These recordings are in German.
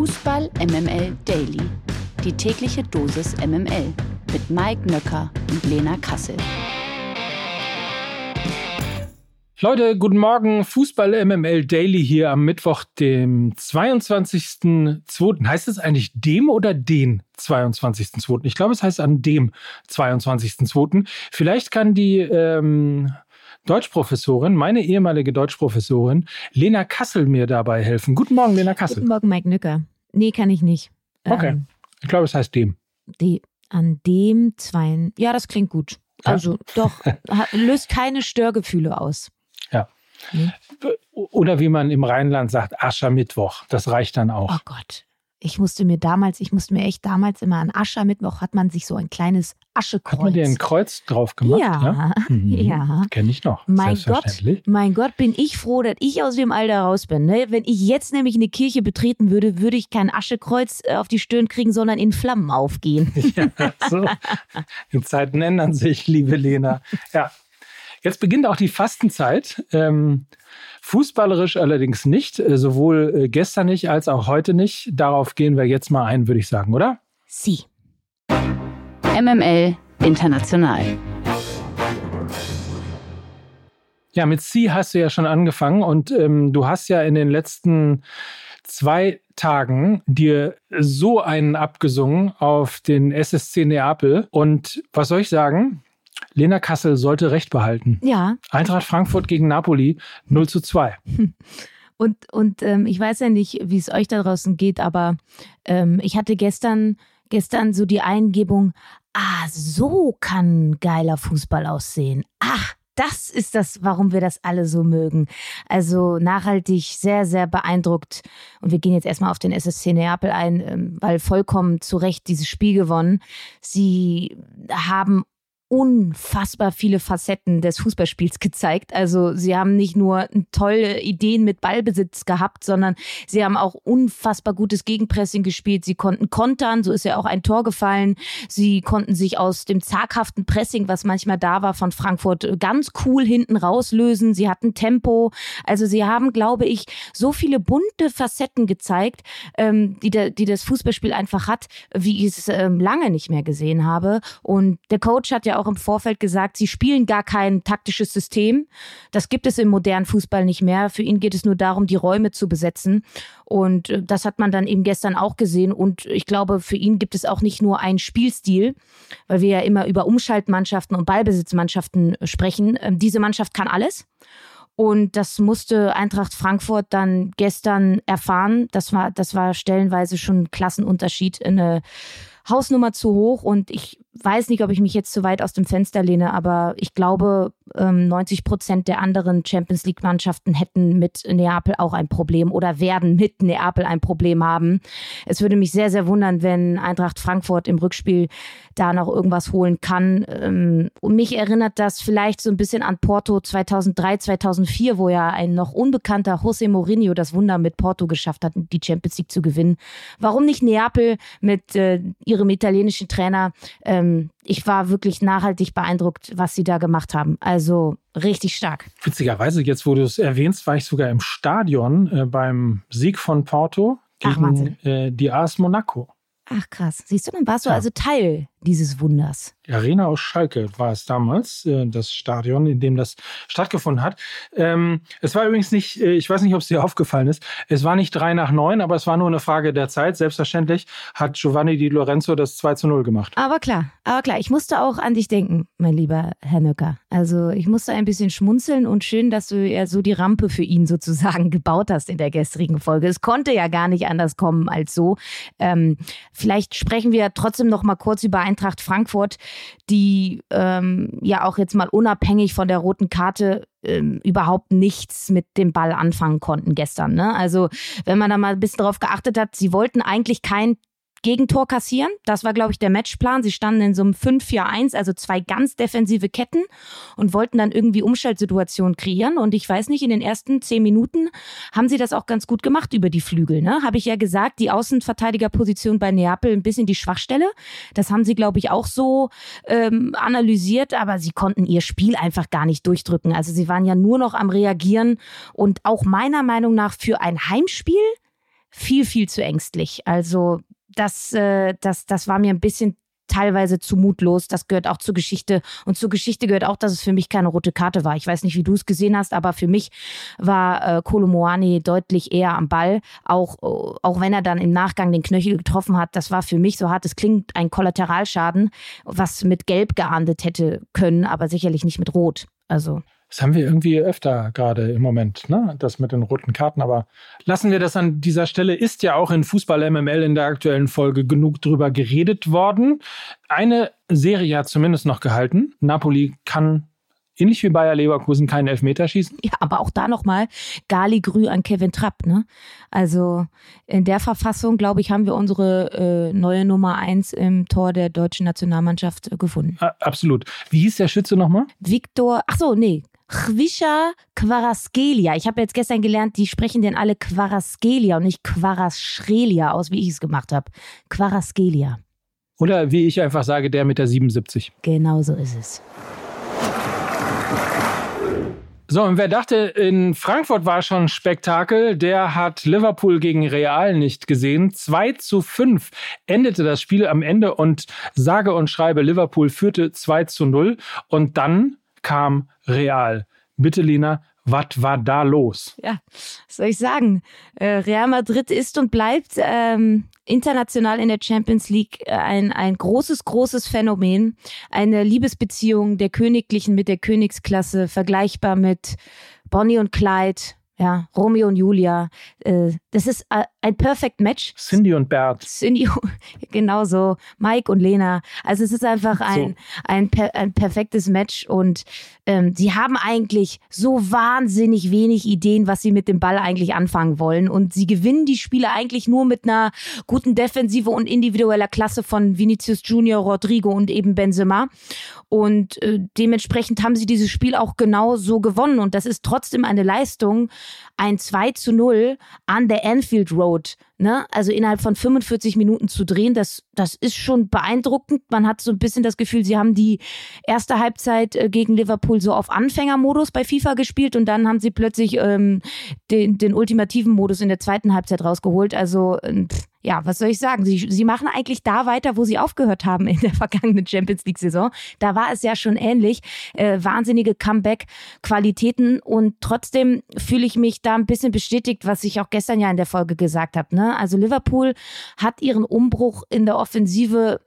Fußball MML Daily. Die tägliche Dosis MML mit Mike Nöcker und Lena Kassel. Leute, guten Morgen. Fußball MML Daily hier am Mittwoch, dem 22.02. Heißt es eigentlich dem oder den 22.02.? Ich glaube, es heißt an dem 22.02. Vielleicht kann die ähm, Deutschprofessorin, meine ehemalige Deutschprofessorin, Lena Kassel mir dabei helfen. Guten Morgen, Lena Kassel. Guten Morgen, Mike Nücker. Nee, kann ich nicht. Okay. Ähm, ich glaube, es heißt dem. Die, an dem zwei. Ja, das klingt gut. Ja? Also doch, löst keine Störgefühle aus. Ja. Hm? Oder wie man im Rheinland sagt, Aschermittwoch. Das reicht dann auch. Oh Gott. Ich musste mir damals, ich musste mir echt damals immer an Aschermittwoch hat man sich so ein kleines Aschekreuz. Hat man dir ein Kreuz drauf gemacht? Ja, ja. Mhm. ja. Kenne ich noch. Mein Gott, mein Gott, bin ich froh, dass ich aus dem Alter raus bin. Ne? Wenn ich jetzt nämlich eine Kirche betreten würde, würde ich kein Aschekreuz äh, auf die Stirn kriegen, sondern in Flammen aufgehen. Ja, so. Die Zeiten ändern sich, liebe Lena. Ja, Jetzt beginnt auch die Fastenzeit. Ähm, fußballerisch allerdings nicht, äh, sowohl äh, gestern nicht als auch heute nicht. Darauf gehen wir jetzt mal ein, würde ich sagen, oder? Sie. MML International. Ja, mit Sie hast du ja schon angefangen und ähm, du hast ja in den letzten zwei Tagen dir so einen abgesungen auf den SSC Neapel. Und was soll ich sagen? Lena Kassel sollte Recht behalten. Ja. Eintracht Frankfurt gegen Napoli 0 zu 2. Und, und ähm, ich weiß ja nicht, wie es euch da draußen geht, aber ähm, ich hatte gestern, gestern so die Eingebung, ah, so kann geiler Fußball aussehen. Ach, das ist das, warum wir das alle so mögen. Also nachhaltig sehr, sehr beeindruckt. Und wir gehen jetzt erstmal auf den SSC Neapel ein, ähm, weil vollkommen zu Recht dieses Spiel gewonnen. Sie haben unfassbar viele Facetten des Fußballspiels gezeigt. Also sie haben nicht nur tolle Ideen mit Ballbesitz gehabt, sondern sie haben auch unfassbar gutes Gegenpressing gespielt. Sie konnten kontern, so ist ja auch ein Tor gefallen. Sie konnten sich aus dem zaghaften Pressing, was manchmal da war von Frankfurt, ganz cool hinten rauslösen. Sie hatten Tempo. Also sie haben, glaube ich, so viele bunte Facetten gezeigt, ähm, die, der, die das Fußballspiel einfach hat, wie ich es ähm, lange nicht mehr gesehen habe. Und der Coach hat ja auch im Vorfeld gesagt, sie spielen gar kein taktisches System. Das gibt es im modernen Fußball nicht mehr. Für ihn geht es nur darum, die Räume zu besetzen. Und äh, das hat man dann eben gestern auch gesehen. Und ich glaube, für ihn gibt es auch nicht nur einen Spielstil, weil wir ja immer über Umschaltmannschaften und Ballbesitzmannschaften sprechen. Ähm, diese Mannschaft kann alles. Und das musste Eintracht Frankfurt dann gestern erfahren. Das war, das war stellenweise schon ein Klassenunterschied. Eine Hausnummer zu hoch und ich weiß nicht, ob ich mich jetzt zu weit aus dem Fenster lehne, aber ich glaube, 90 ähm, Prozent der anderen Champions League-Mannschaften hätten mit Neapel auch ein Problem oder werden mit Neapel ein Problem haben. Es würde mich sehr, sehr wundern, wenn Eintracht Frankfurt im Rückspiel da noch irgendwas holen kann. Ähm, und mich erinnert das vielleicht so ein bisschen an Porto 2003, 2004, wo ja ein noch unbekannter José Mourinho das Wunder mit Porto geschafft hat, die Champions League zu gewinnen. Warum nicht Neapel mit äh, ihrem italienischen Trainer? Ähm, ich war wirklich nachhaltig beeindruckt, was sie da gemacht haben. Also richtig stark. Witzigerweise, jetzt wo du es erwähnst, war ich sogar im Stadion äh, beim Sieg von Porto gegen Ach, äh, die AS Monaco. Ach krass. Siehst du, dann warst du ja. also Teil dieses Wunders. Die Arena aus Schalke war es damals, äh, das Stadion, in dem das stattgefunden hat. Ähm, es war übrigens nicht, äh, ich weiß nicht, ob es dir aufgefallen ist, es war nicht drei nach neun, aber es war nur eine Frage der Zeit. Selbstverständlich hat Giovanni Di Lorenzo das 2 zu 0 gemacht. Aber klar, aber klar, ich musste auch an dich denken, mein lieber Herr Nöcker. Also ich musste ein bisschen schmunzeln und schön, dass du ja so die Rampe für ihn sozusagen gebaut hast in der gestrigen Folge. Es konnte ja gar nicht anders kommen als so. Ähm, vielleicht sprechen wir trotzdem noch mal kurz über Eintracht Frankfurt, die ähm, ja auch jetzt mal unabhängig von der roten Karte ähm, überhaupt nichts mit dem Ball anfangen konnten gestern. Ne? Also wenn man da mal ein bisschen darauf geachtet hat, sie wollten eigentlich kein Gegentor kassieren. Das war, glaube ich, der Matchplan. Sie standen in so einem 5-4-1, also zwei ganz defensive Ketten und wollten dann irgendwie Umschaltsituationen kreieren. Und ich weiß nicht, in den ersten zehn Minuten haben sie das auch ganz gut gemacht über die Flügel. Ne? Habe ich ja gesagt, die Außenverteidigerposition bei Neapel ein bisschen die Schwachstelle. Das haben sie, glaube ich, auch so ähm, analysiert, aber sie konnten ihr Spiel einfach gar nicht durchdrücken. Also sie waren ja nur noch am Reagieren und auch meiner Meinung nach für ein Heimspiel viel, viel zu ängstlich. Also das, äh, das, das war mir ein bisschen teilweise zu mutlos. Das gehört auch zur Geschichte. Und zur Geschichte gehört auch, dass es für mich keine rote Karte war. Ich weiß nicht, wie du es gesehen hast, aber für mich war äh, Kolomoani deutlich eher am Ball. Auch, auch wenn er dann im Nachgang den Knöchel getroffen hat, das war für mich, so hart es klingt, ein Kollateralschaden, was mit Gelb geahndet hätte können, aber sicherlich nicht mit Rot. Also. Das haben wir irgendwie öfter gerade im Moment, ne? Das mit den roten Karten. Aber lassen wir das an dieser Stelle. Ist ja auch in Fußball MML in der aktuellen Folge genug drüber geredet worden. Eine Serie hat zumindest noch gehalten. Napoli kann ähnlich wie Bayer Leverkusen keinen Elfmeter schießen. Ja, aber auch da nochmal Gali Grü an Kevin Trapp. Ne? Also in der Verfassung, glaube ich, haben wir unsere äh, neue Nummer eins im Tor der deutschen Nationalmannschaft äh, gefunden. absolut. Wie hieß der Schütze nochmal? Viktor, ach so, nee, Chwischa Quaraskelia. Ich habe jetzt gestern gelernt, die sprechen denn alle Quaraskelia und nicht Quaraschrelia aus, wie ich es gemacht habe. Quaraskelia. Oder wie ich einfach sage, der mit der 77. Genau so ist es. So, und wer dachte, in Frankfurt war schon Spektakel, der hat Liverpool gegen Real nicht gesehen. 2 zu 5 endete das Spiel am Ende und sage und schreibe, Liverpool führte 2 zu 0. Und dann kam Real. Bitte, Lina, was war da los? Ja, was soll ich sagen? Äh, Real Madrid ist und bleibt ähm, international in der Champions League äh, ein, ein großes, großes Phänomen. Eine Liebesbeziehung der Königlichen mit der Königsklasse, vergleichbar mit Bonnie und Clyde, ja, Romeo und Julia. Äh, das ist äh, ein Perfect Match. Cindy und Bert. Cindy, genau so. Mike und Lena. Also es ist einfach ein, so. ein, ein perfektes Match und ähm, sie haben eigentlich so wahnsinnig wenig Ideen, was sie mit dem Ball eigentlich anfangen wollen. Und sie gewinnen die Spiele eigentlich nur mit einer guten Defensive und individueller Klasse von Vinicius Junior, Rodrigo und eben Benzema. Und äh, dementsprechend haben sie dieses Spiel auch genau so gewonnen. Und das ist trotzdem eine Leistung, ein 2 zu 0 an der Anfield Road Ne? Also innerhalb von 45 Minuten zu drehen, das, das ist schon beeindruckend. Man hat so ein bisschen das Gefühl, sie haben die erste Halbzeit äh, gegen Liverpool so auf Anfängermodus bei FIFA gespielt und dann haben sie plötzlich ähm, den, den ultimativen Modus in der zweiten Halbzeit rausgeholt. Also äh, ja, was soll ich sagen? Sie, sie machen eigentlich da weiter, wo sie aufgehört haben in der vergangenen Champions League-Saison. Da war es ja schon ähnlich. Äh, wahnsinnige Comeback-Qualitäten und trotzdem fühle ich mich da ein bisschen bestätigt, was ich auch gestern ja in der Folge gesagt habe. Ne? Also Liverpool hat ihren Umbruch in der Offensive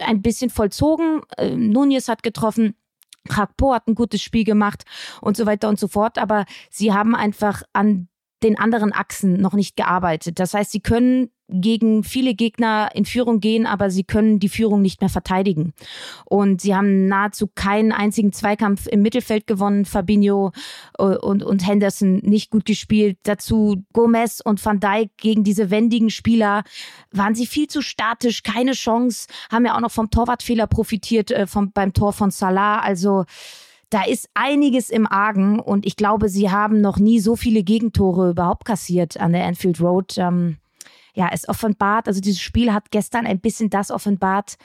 ein bisschen vollzogen. Äh, Nunez hat getroffen. Krakpo hat ein gutes Spiel gemacht und so weiter und so fort. Aber sie haben einfach an den anderen Achsen noch nicht gearbeitet. Das heißt, sie können gegen viele Gegner in Führung gehen, aber sie können die Führung nicht mehr verteidigen. Und sie haben nahezu keinen einzigen Zweikampf im Mittelfeld gewonnen. Fabinho äh, und, und Henderson nicht gut gespielt. Dazu Gomez und Van Dijk gegen diese wendigen Spieler waren sie viel zu statisch, keine Chance, haben ja auch noch vom Torwartfehler profitiert äh, vom, beim Tor von Salah. Also da ist einiges im Argen und ich glaube, sie haben noch nie so viele Gegentore überhaupt kassiert an der Anfield Road. Ähm, ja, es offenbart, also dieses Spiel hat gestern ein bisschen das offenbart,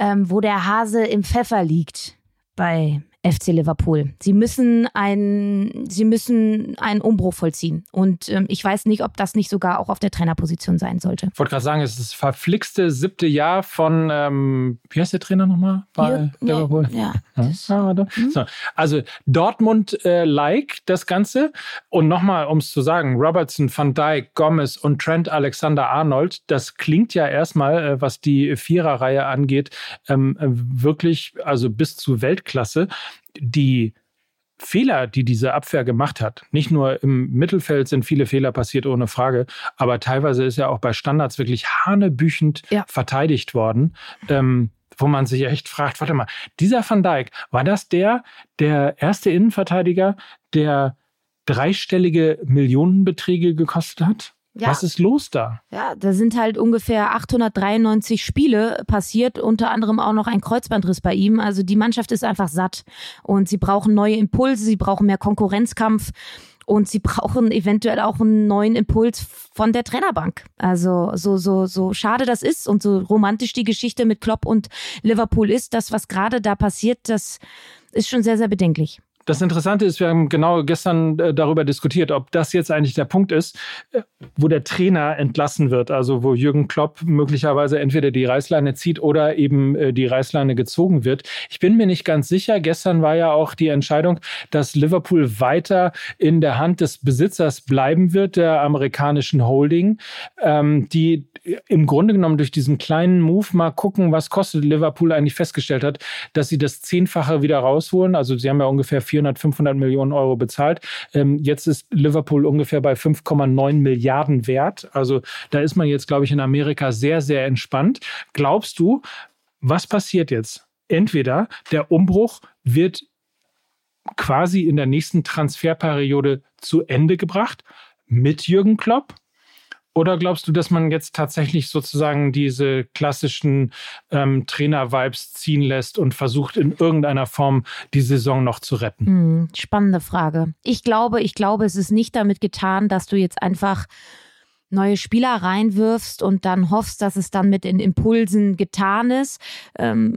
ähm, wo der Hase im Pfeffer liegt bei FC Liverpool. Sie müssen einen, sie müssen einen Umbruch vollziehen. Und ähm, ich weiß nicht, ob das nicht sogar auch auf der Trainerposition sein sollte. Ich wollte gerade sagen, es ist das verflixte siebte Jahr von, ähm, wie heißt der Trainer nochmal bei ja, Liverpool? Ja. ja. Mhm. So. Also Dortmund-like äh, das Ganze. Und nochmal, um es zu sagen, Robertson, Van Dijk, Gomez und Trent Alexander-Arnold, das klingt ja erstmal, äh, was die Viererreihe angeht, ähm, wirklich, also bis zu Weltklasse die Fehler, die diese Abwehr gemacht hat, nicht nur im Mittelfeld sind viele Fehler passiert, ohne Frage, aber teilweise ist ja auch bei Standards wirklich hanebüchend ja. verteidigt worden, ähm, wo man sich echt fragt, warte mal, dieser Van Dijk, war das der, der erste Innenverteidiger, der dreistellige Millionenbeträge gekostet hat? Ja. Was ist los da? Ja, da sind halt ungefähr 893 Spiele passiert, unter anderem auch noch ein Kreuzbandriss bei ihm. Also die Mannschaft ist einfach satt und sie brauchen neue Impulse, sie brauchen mehr Konkurrenzkampf und sie brauchen eventuell auch einen neuen Impuls von der Trainerbank. Also so so so schade das ist und so romantisch die Geschichte mit Klopp und Liverpool ist, das was gerade da passiert, das ist schon sehr sehr bedenklich. Das Interessante ist, wir haben genau gestern äh, darüber diskutiert, ob das jetzt eigentlich der Punkt ist, äh, wo der Trainer entlassen wird, also wo Jürgen Klopp möglicherweise entweder die Reißleine zieht oder eben äh, die Reißleine gezogen wird. Ich bin mir nicht ganz sicher. Gestern war ja auch die Entscheidung, dass Liverpool weiter in der Hand des Besitzers bleiben wird, der amerikanischen Holding, ähm, die im Grunde genommen durch diesen kleinen Move mal gucken, was kostet Liverpool eigentlich festgestellt hat, dass sie das Zehnfache wieder rausholen. Also sie haben ja ungefähr 400, 500 Millionen Euro bezahlt. Ähm, jetzt ist Liverpool ungefähr bei 5,9 Milliarden wert. Also da ist man jetzt, glaube ich, in Amerika sehr, sehr entspannt. Glaubst du, was passiert jetzt? Entweder der Umbruch wird quasi in der nächsten Transferperiode zu Ende gebracht mit Jürgen Klopp oder glaubst du, dass man jetzt tatsächlich sozusagen diese klassischen ähm, Trainer-Vibes ziehen lässt und versucht, in irgendeiner Form die Saison noch zu retten? Hm, spannende Frage. Ich glaube, ich glaube, es ist nicht damit getan, dass du jetzt einfach neue Spieler reinwirfst und dann hoffst, dass es dann mit den Impulsen getan ist. Ähm,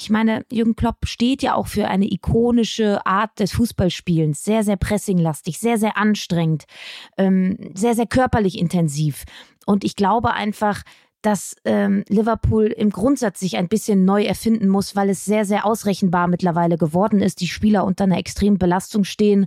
ich meine, Jürgen Klopp steht ja auch für eine ikonische Art des Fußballspielens. Sehr, sehr pressinglastig, sehr, sehr anstrengend, ähm, sehr, sehr körperlich intensiv. Und ich glaube einfach, dass ähm, Liverpool im Grundsatz sich ein bisschen neu erfinden muss, weil es sehr, sehr ausrechenbar mittlerweile geworden ist. Die Spieler unter einer extremen Belastung stehen.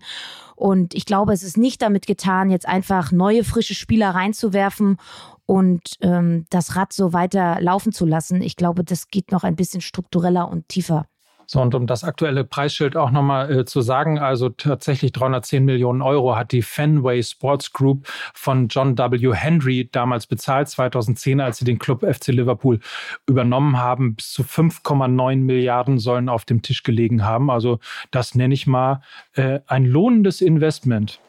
Und ich glaube, es ist nicht damit getan, jetzt einfach neue, frische Spieler reinzuwerfen und ähm, das Rad so weiter laufen zu lassen. Ich glaube, das geht noch ein bisschen struktureller und tiefer. So, und um das aktuelle Preisschild auch nochmal äh, zu sagen, also tatsächlich 310 Millionen Euro hat die Fenway Sports Group von John W. Henry damals bezahlt, 2010, als sie den Club FC Liverpool übernommen haben. Bis zu 5,9 Milliarden sollen auf dem Tisch gelegen haben. Also das nenne ich mal äh, ein lohnendes Investment.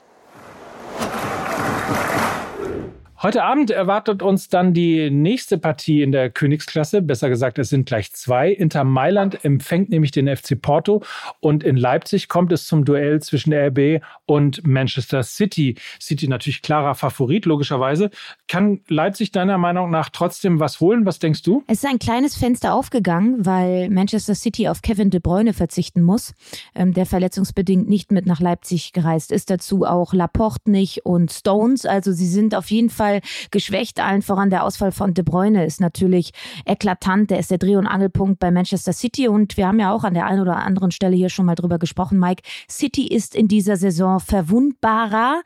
Heute Abend erwartet uns dann die nächste Partie in der Königsklasse. Besser gesagt, es sind gleich zwei. Inter Mailand empfängt nämlich den FC Porto und in Leipzig kommt es zum Duell zwischen RB und Manchester City. City natürlich klarer Favorit, logischerweise. Kann Leipzig deiner Meinung nach trotzdem was holen? Was denkst du? Es ist ein kleines Fenster aufgegangen, weil Manchester City auf Kevin De Bruyne verzichten muss, ähm, der verletzungsbedingt nicht mit nach Leipzig gereist ist. Dazu auch Laporte nicht und Stones. Also sie sind auf jeden Fall Fall geschwächt. Allen voran der Ausfall von De Bruyne ist natürlich eklatant. Der ist der Dreh- und Angelpunkt bei Manchester City. Und wir haben ja auch an der einen oder anderen Stelle hier schon mal drüber gesprochen, Mike. City ist in dieser Saison verwundbarer.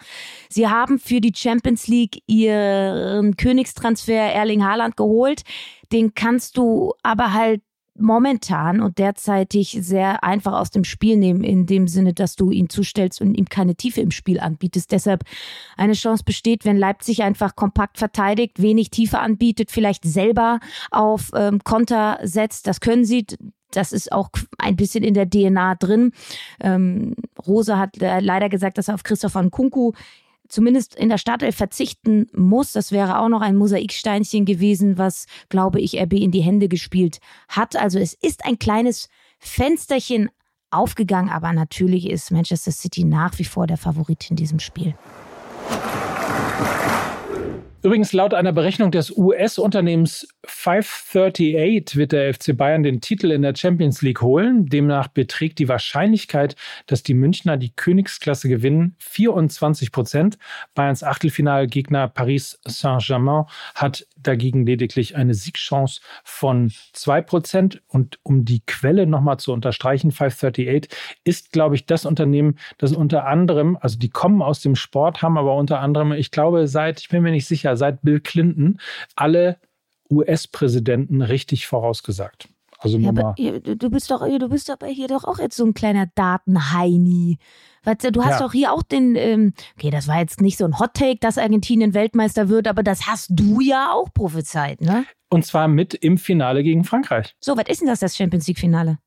Sie haben für die Champions League ihren Königstransfer Erling Haaland geholt. Den kannst du aber halt momentan und derzeitig sehr einfach aus dem Spiel nehmen, in dem Sinne, dass du ihn zustellst und ihm keine Tiefe im Spiel anbietest. Deshalb eine Chance besteht, wenn Leipzig einfach kompakt verteidigt, wenig Tiefe anbietet, vielleicht selber auf ähm, Konter setzt. Das können sie. Das ist auch ein bisschen in der DNA drin. Ähm, Rose hat äh, leider gesagt, dass er auf Christoph Kunku zumindest in der Startelf verzichten muss. Das wäre auch noch ein Mosaiksteinchen gewesen, was, glaube ich, RB in die Hände gespielt hat. Also es ist ein kleines Fensterchen aufgegangen, aber natürlich ist Manchester City nach wie vor der Favorit in diesem Spiel. Übrigens, laut einer Berechnung des US-Unternehmens 538 wird der FC Bayern den Titel in der Champions League holen. Demnach beträgt die Wahrscheinlichkeit, dass die Münchner die Königsklasse gewinnen, 24 Prozent. Bayerns Achtelfinalgegner Paris Saint-Germain hat dagegen lediglich eine Siegchance von 2 Prozent. Und um die Quelle nochmal zu unterstreichen, 538 ist, glaube ich, das Unternehmen, das unter anderem, also die kommen aus dem Sport, haben aber unter anderem, ich glaube, seit, ich bin mir nicht sicher, seit Bill Clinton alle US-Präsidenten richtig vorausgesagt. Also ja, aber, du bist doch, du bist aber hier doch auch jetzt so ein kleiner Datenheini. Du hast ja. doch hier auch den, ähm, okay, das war jetzt nicht so ein Hot Take, dass Argentinien Weltmeister wird, aber das hast du ja auch prophezeit, ne? Und zwar mit im Finale gegen Frankreich. So, was ist denn das, das Champions League Finale?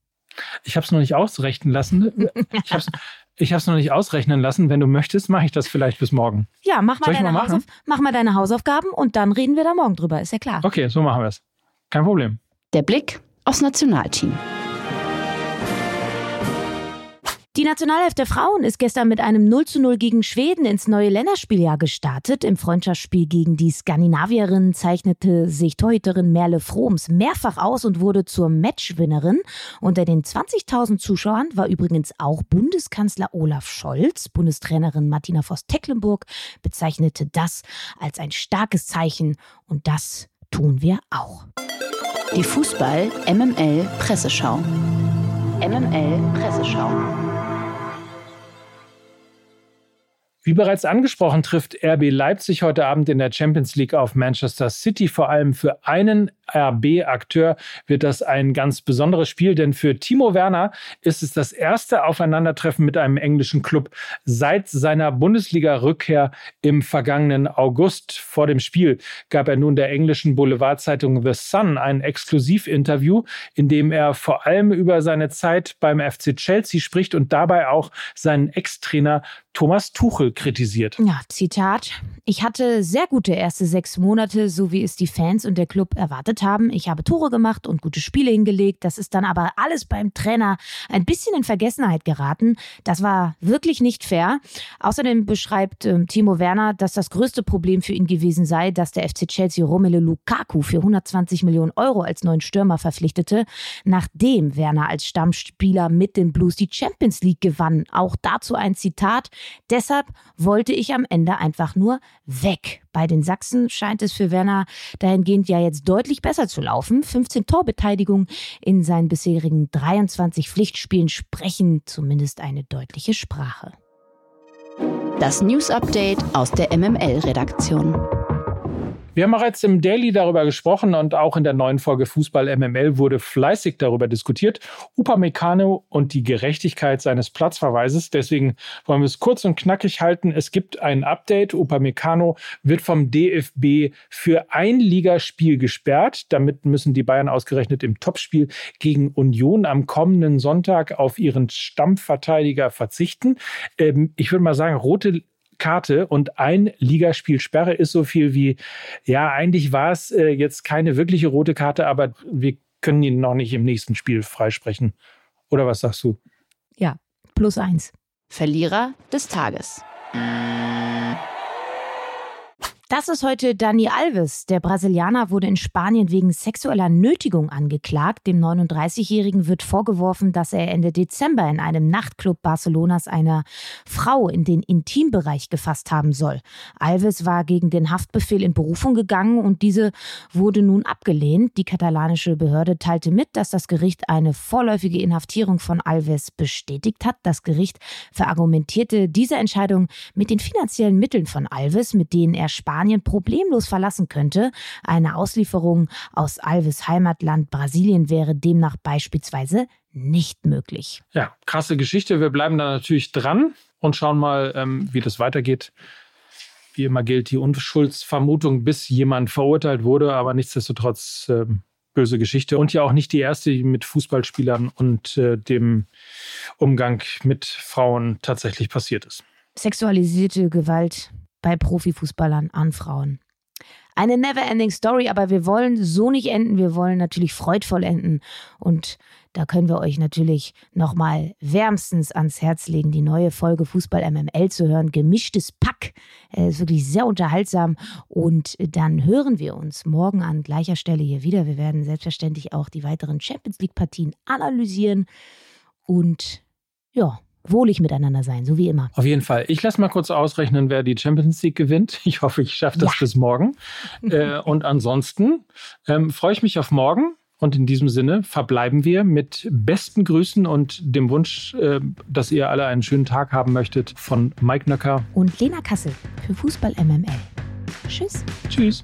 Ich habe es noch nicht ausrechnen lassen. Ich habe es ich noch nicht ausrechnen lassen. Wenn du möchtest, mache ich das vielleicht bis morgen. Ja, mach mal, deine mal Hausauf mach mal deine Hausaufgaben und dann reden wir da morgen drüber, ist ja klar. Okay, so machen wir es. Kein Problem. Der Blick aufs Nationalteam. Die Nationalelf der Frauen ist gestern mit einem 0 zu 0 gegen Schweden ins neue Länderspieljahr gestartet. Im Freundschaftsspiel gegen die Skandinavierin zeichnete sich Torhüterin Merle Froms mehrfach aus und wurde zur Matchwinnerin. Unter den 20.000 Zuschauern war übrigens auch Bundeskanzler Olaf Scholz. Bundestrainerin Martina Voss-Tecklenburg bezeichnete das als ein starkes Zeichen und das tun wir auch. Die Fußball MML Presseschau. MML Presseschau. Wie bereits angesprochen, trifft RB Leipzig heute Abend in der Champions League auf Manchester City. Vor allem für einen RB-Akteur wird das ein ganz besonderes Spiel, denn für Timo Werner ist es das erste Aufeinandertreffen mit einem englischen Club seit seiner Bundesliga-Rückkehr im vergangenen August. Vor dem Spiel gab er nun der englischen Boulevardzeitung The Sun ein Exklusivinterview, in dem er vor allem über seine Zeit beim FC Chelsea spricht und dabei auch seinen Ex-Trainer Thomas Tuchel kritisiert. Ja, Zitat. Ich hatte sehr gute erste sechs Monate, so wie es die Fans und der Club erwartet haben. Ich habe Tore gemacht und gute Spiele hingelegt. Das ist dann aber alles beim Trainer ein bisschen in Vergessenheit geraten. Das war wirklich nicht fair. Außerdem beschreibt äh, Timo Werner, dass das größte Problem für ihn gewesen sei, dass der FC Chelsea Romelu Lukaku für 120 Millionen Euro als neuen Stürmer verpflichtete, nachdem Werner als Stammspieler mit den Blues die Champions League gewann. Auch dazu ein Zitat. Deshalb wollte ich am Ende einfach nur weg. Bei den Sachsen scheint es für Werner dahingehend ja jetzt deutlich besser zu laufen. 15 Torbeteiligungen in seinen bisherigen 23 Pflichtspielen sprechen zumindest eine deutliche Sprache. Das News Update aus der MML-Redaktion. Wir haben bereits im Daily darüber gesprochen und auch in der neuen Folge Fußball MML wurde fleißig darüber diskutiert. Upamecano und die Gerechtigkeit seines Platzverweises. Deswegen wollen wir es kurz und knackig halten. Es gibt ein Update. Upamecano wird vom DFB für ein Ligaspiel gesperrt. Damit müssen die Bayern ausgerechnet im Topspiel gegen Union am kommenden Sonntag auf ihren Stammverteidiger verzichten. Ähm, ich würde mal sagen, rote Karte und ein Ligaspiel Sperre ist so viel wie, ja, eigentlich war es äh, jetzt keine wirkliche rote Karte, aber wir können ihn noch nicht im nächsten Spiel freisprechen. Oder was sagst du? Ja, plus eins. Verlierer des Tages. Das ist heute Dani Alves. Der Brasilianer wurde in Spanien wegen sexueller Nötigung angeklagt. Dem 39-Jährigen wird vorgeworfen, dass er Ende Dezember in einem Nachtclub Barcelonas einer Frau in den Intimbereich gefasst haben soll. Alves war gegen den Haftbefehl in Berufung gegangen und diese wurde nun abgelehnt. Die katalanische Behörde teilte mit, dass das Gericht eine vorläufige Inhaftierung von Alves bestätigt hat. Das Gericht verargumentierte diese Entscheidung mit den finanziellen Mitteln von Alves, mit denen er Spanien Spanien problemlos verlassen könnte. Eine Auslieferung aus Alves Heimatland Brasilien wäre demnach beispielsweise nicht möglich. Ja, krasse Geschichte. Wir bleiben da natürlich dran und schauen mal, ähm, wie das weitergeht. Wie immer gilt die Unschuldsvermutung, bis jemand verurteilt wurde, aber nichtsdestotrotz äh, böse Geschichte und ja auch nicht die erste, die mit Fußballspielern und äh, dem Umgang mit Frauen tatsächlich passiert ist. Sexualisierte Gewalt bei Profifußballern an Frauen. Eine never-ending Story, aber wir wollen so nicht enden. Wir wollen natürlich freudvoll enden. Und da können wir euch natürlich nochmal wärmstens ans Herz legen, die neue Folge Fußball MML zu hören. Gemischtes Pack. Äh, ist wirklich sehr unterhaltsam. Und dann hören wir uns morgen an gleicher Stelle hier wieder. Wir werden selbstverständlich auch die weiteren Champions League-Partien analysieren. Und ja, wohlig miteinander sein, so wie immer. Auf jeden Fall. Ich lasse mal kurz ausrechnen, wer die Champions League gewinnt. Ich hoffe, ich schaffe das ja. bis morgen. äh, und ansonsten ähm, freue ich mich auf morgen. Und in diesem Sinne verbleiben wir mit besten Grüßen und dem Wunsch, äh, dass ihr alle einen schönen Tag haben möchtet von Mike Nöcker und Lena Kassel für Fußball MML. Tschüss. Tschüss.